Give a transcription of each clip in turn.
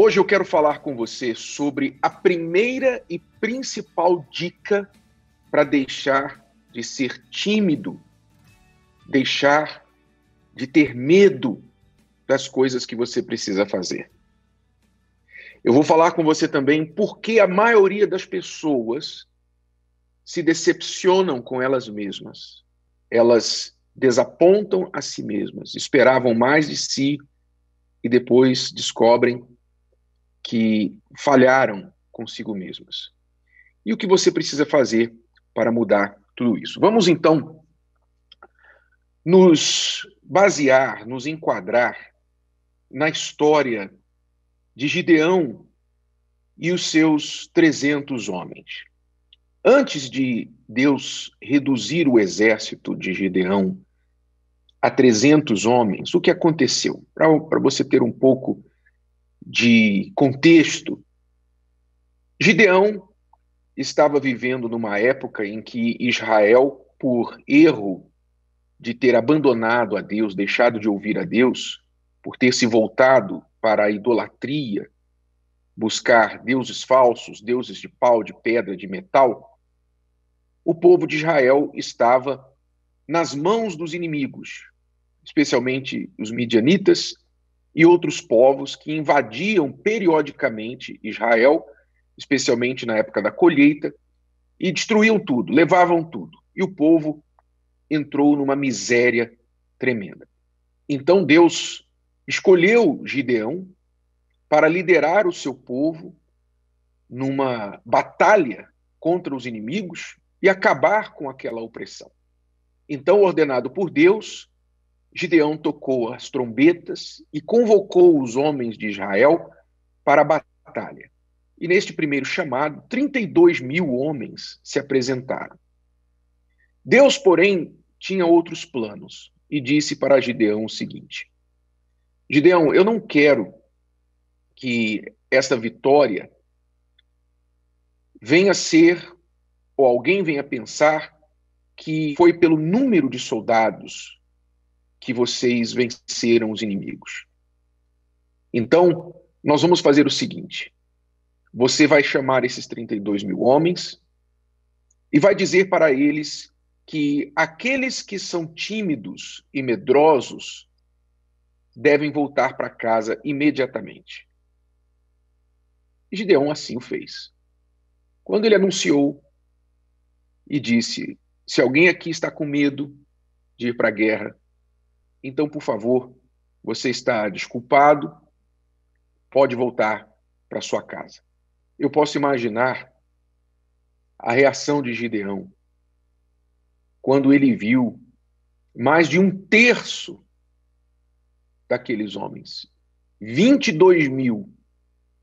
Hoje eu quero falar com você sobre a primeira e principal dica para deixar de ser tímido, deixar de ter medo das coisas que você precisa fazer. Eu vou falar com você também porque a maioria das pessoas se decepcionam com elas mesmas. Elas desapontam a si mesmas, esperavam mais de si e depois descobrem que falharam consigo mesmas. E o que você precisa fazer para mudar tudo isso? Vamos então nos basear, nos enquadrar na história de Gideão e os seus 300 homens. Antes de Deus reduzir o exército de Gideão a 300 homens, o que aconteceu? Para você ter um pouco de contexto, Gideão estava vivendo numa época em que Israel, por erro de ter abandonado a Deus, deixado de ouvir a Deus, por ter se voltado para a idolatria, buscar deuses falsos, deuses de pau, de pedra, de metal, o povo de Israel estava nas mãos dos inimigos, especialmente os midianitas e outros povos que invadiam periodicamente Israel, especialmente na época da colheita, e destruíam tudo, levavam tudo. E o povo entrou numa miséria tremenda. Então Deus escolheu Gideão para liderar o seu povo numa batalha contra os inimigos e acabar com aquela opressão. Então, ordenado por Deus, Gideão tocou as trombetas e convocou os homens de Israel para a batalha. E neste primeiro chamado, 32 mil homens se apresentaram. Deus, porém, tinha outros planos e disse para Gideão o seguinte: Gideão, eu não quero que esta vitória venha ser, ou alguém venha pensar, que foi pelo número de soldados que vocês venceram os inimigos. Então, nós vamos fazer o seguinte: você vai chamar esses 32 mil homens e vai dizer para eles que aqueles que são tímidos e medrosos devem voltar para casa imediatamente. Gideão assim o fez. Quando ele anunciou e disse: Se alguém aqui está com medo de ir para a guerra, então, por favor, você está desculpado, pode voltar para sua casa. Eu posso imaginar a reação de Gideão quando ele viu mais de um terço daqueles homens, 22 mil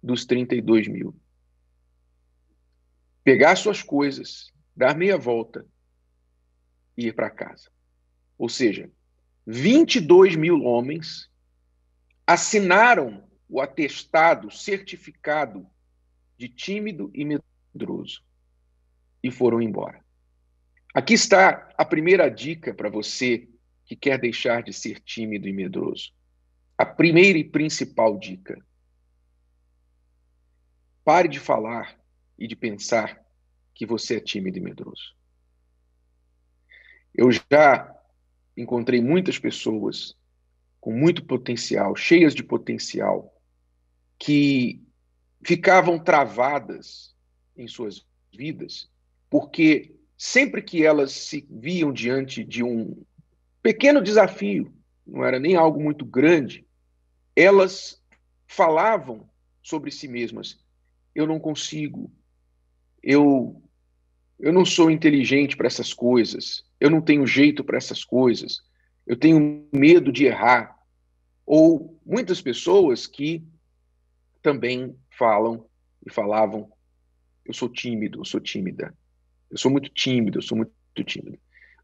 dos 32 mil, pegar suas coisas, dar meia volta e ir para casa. Ou seja, 22 mil homens assinaram o atestado certificado de tímido e medroso e foram embora. Aqui está a primeira dica para você que quer deixar de ser tímido e medroso. A primeira e principal dica. Pare de falar e de pensar que você é tímido e medroso. Eu já encontrei muitas pessoas com muito potencial, cheias de potencial, que ficavam travadas em suas vidas, porque sempre que elas se viam diante de um pequeno desafio, não era nem algo muito grande, elas falavam sobre si mesmas: eu não consigo, eu eu não sou inteligente para essas coisas, eu não tenho jeito para essas coisas, eu tenho medo de errar. Ou muitas pessoas que também falam e falavam: eu sou tímido, eu sou tímida, eu sou muito tímido, eu sou muito tímido.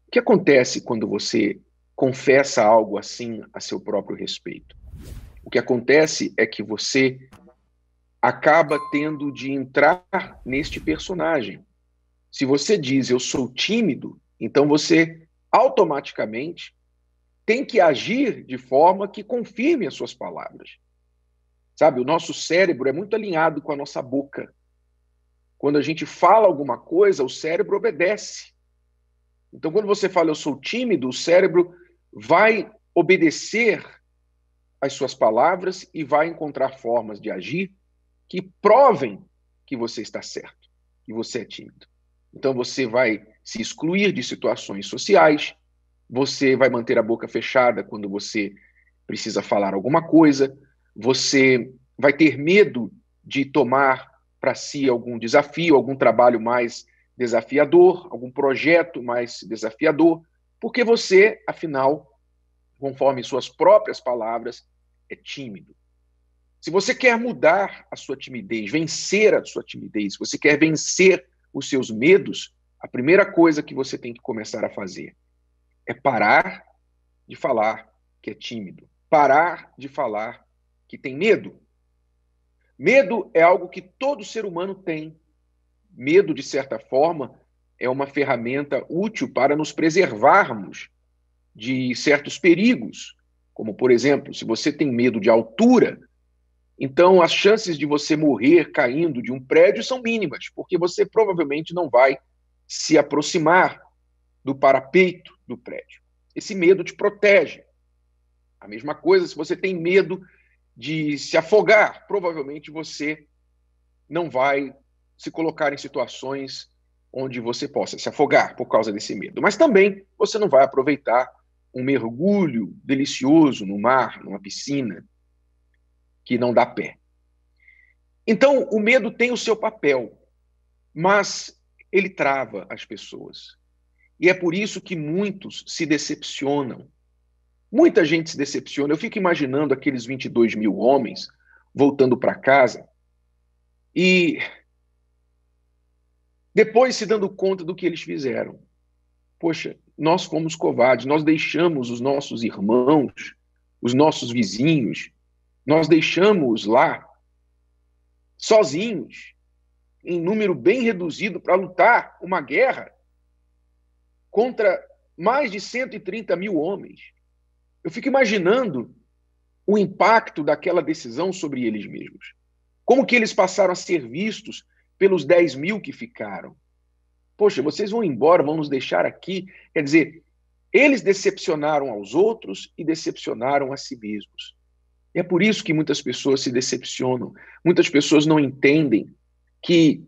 O que acontece quando você confessa algo assim a seu próprio respeito? O que acontece é que você acaba tendo de entrar neste personagem. Se você diz eu sou tímido, então você automaticamente tem que agir de forma que confirme as suas palavras. Sabe, o nosso cérebro é muito alinhado com a nossa boca. Quando a gente fala alguma coisa, o cérebro obedece. Então, quando você fala eu sou tímido, o cérebro vai obedecer às suas palavras e vai encontrar formas de agir que provem que você está certo, que você é tímido. Então, você vai se excluir de situações sociais, você vai manter a boca fechada quando você precisa falar alguma coisa, você vai ter medo de tomar para si algum desafio, algum trabalho mais desafiador, algum projeto mais desafiador, porque você, afinal, conforme suas próprias palavras, é tímido. Se você quer mudar a sua timidez, vencer a sua timidez, se você quer vencer os seus medos, a primeira coisa que você tem que começar a fazer é parar de falar que é tímido, parar de falar que tem medo. Medo é algo que todo ser humano tem. Medo, de certa forma, é uma ferramenta útil para nos preservarmos de certos perigos, como, por exemplo, se você tem medo de altura, então as chances de você morrer caindo de um prédio são mínimas, porque você provavelmente não vai se aproximar do parapeito do prédio. Esse medo te protege. A mesma coisa se você tem medo de se afogar, provavelmente você não vai se colocar em situações onde você possa se afogar por causa desse medo. Mas também você não vai aproveitar um mergulho delicioso no mar, numa piscina, que não dá pé. Então, o medo tem o seu papel, mas ele trava as pessoas. E é por isso que muitos se decepcionam. Muita gente se decepciona. Eu fico imaginando aqueles 22 mil homens voltando para casa e depois se dando conta do que eles fizeram. Poxa, nós fomos covardes, nós deixamos os nossos irmãos, os nossos vizinhos, nós deixamos lá sozinhos, em número bem reduzido, para lutar uma guerra contra mais de 130 mil homens. Eu fico imaginando o impacto daquela decisão sobre eles mesmos. Como que eles passaram a ser vistos pelos 10 mil que ficaram. Poxa, vocês vão embora, vão nos deixar aqui. Quer dizer, eles decepcionaram aos outros e decepcionaram a si mesmos. E é por isso que muitas pessoas se decepcionam. Muitas pessoas não entendem que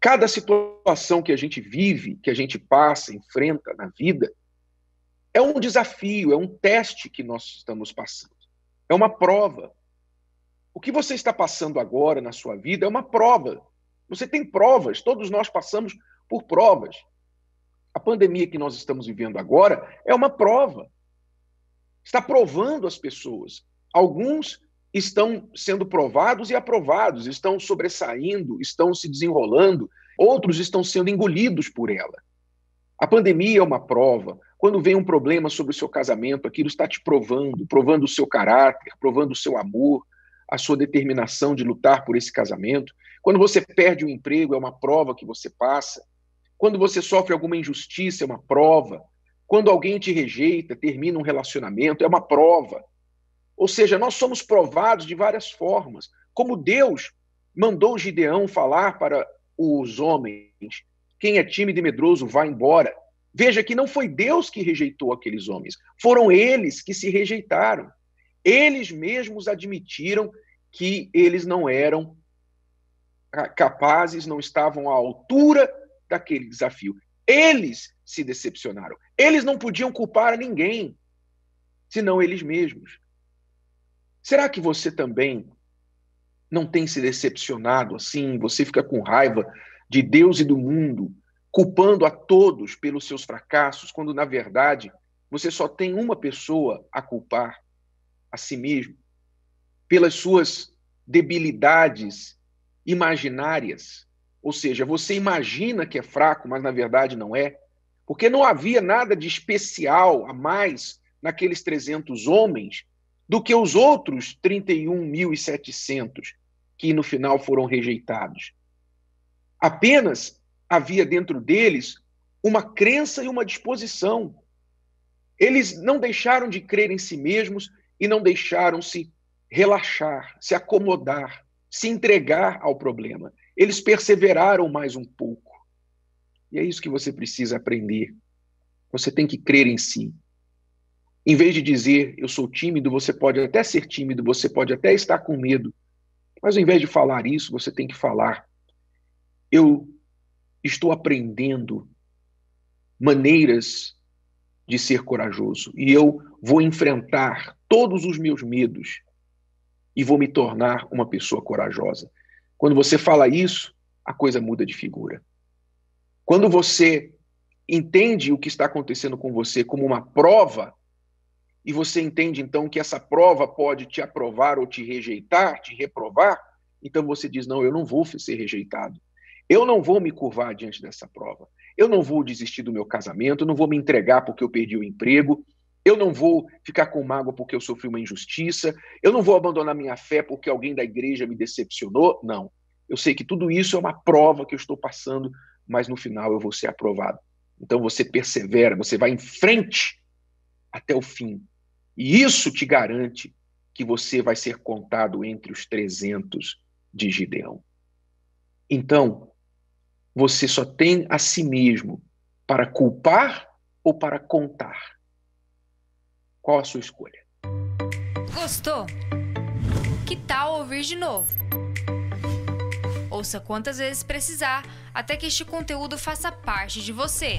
cada situação que a gente vive, que a gente passa, enfrenta na vida, é um desafio, é um teste que nós estamos passando. É uma prova. O que você está passando agora na sua vida é uma prova você tem provas, todos nós passamos por provas. A pandemia que nós estamos vivendo agora é uma prova. Está provando as pessoas. Alguns estão sendo provados e aprovados, estão sobressaindo, estão se desenrolando, outros estão sendo engolidos por ela. A pandemia é uma prova. Quando vem um problema sobre o seu casamento, aquilo está te provando, provando o seu caráter, provando o seu amor, a sua determinação de lutar por esse casamento. Quando você perde o um emprego, é uma prova que você passa. Quando você sofre alguma injustiça, é uma prova. Quando alguém te rejeita, termina um relacionamento, é uma prova. Ou seja, nós somos provados de várias formas. Como Deus mandou Gideão falar para os homens: quem é tímido e medroso, vá embora. Veja que não foi Deus que rejeitou aqueles homens, foram eles que se rejeitaram. Eles mesmos admitiram que eles não eram capazes, não estavam à altura daquele desafio. Eles se decepcionaram. Eles não podiam culpar ninguém, senão eles mesmos. Será que você também não tem se decepcionado assim? Você fica com raiva de Deus e do mundo, culpando a todos pelos seus fracassos, quando na verdade você só tem uma pessoa a culpar, a si mesmo, pelas suas debilidades imaginárias. Ou seja, você imagina que é fraco, mas na verdade não é. Porque não havia nada de especial a mais naqueles 300 homens do que os outros 31.700 que no final foram rejeitados. Apenas havia dentro deles uma crença e uma disposição. Eles não deixaram de crer em si mesmos e não deixaram-se relaxar, se acomodar, se entregar ao problema. Eles perseveraram mais um pouco. E é isso que você precisa aprender. Você tem que crer em si. Em vez de dizer eu sou tímido, você pode até ser tímido, você pode até estar com medo. Mas ao invés de falar isso, você tem que falar eu estou aprendendo maneiras de ser corajoso e eu vou enfrentar todos os meus medos e vou me tornar uma pessoa corajosa. Quando você fala isso, a coisa muda de figura. Quando você entende o que está acontecendo com você como uma prova, e você entende então que essa prova pode te aprovar ou te rejeitar, te reprovar, então você diz: não, eu não vou ser rejeitado. Eu não vou me curvar diante dessa prova. Eu não vou desistir do meu casamento, eu não vou me entregar porque eu perdi o emprego, eu não vou ficar com mágoa porque eu sofri uma injustiça, eu não vou abandonar minha fé porque alguém da igreja me decepcionou. Não. Eu sei que tudo isso é uma prova que eu estou passando, mas no final eu vou ser aprovado. Então você persevera, você vai em frente até o fim. E isso te garante que você vai ser contado entre os 300 de Gideão. Então, você só tem a si mesmo para culpar ou para contar? Qual a sua escolha? Gostou? Que tal ouvir de novo? Ouça quantas vezes precisar até que este conteúdo faça parte de você.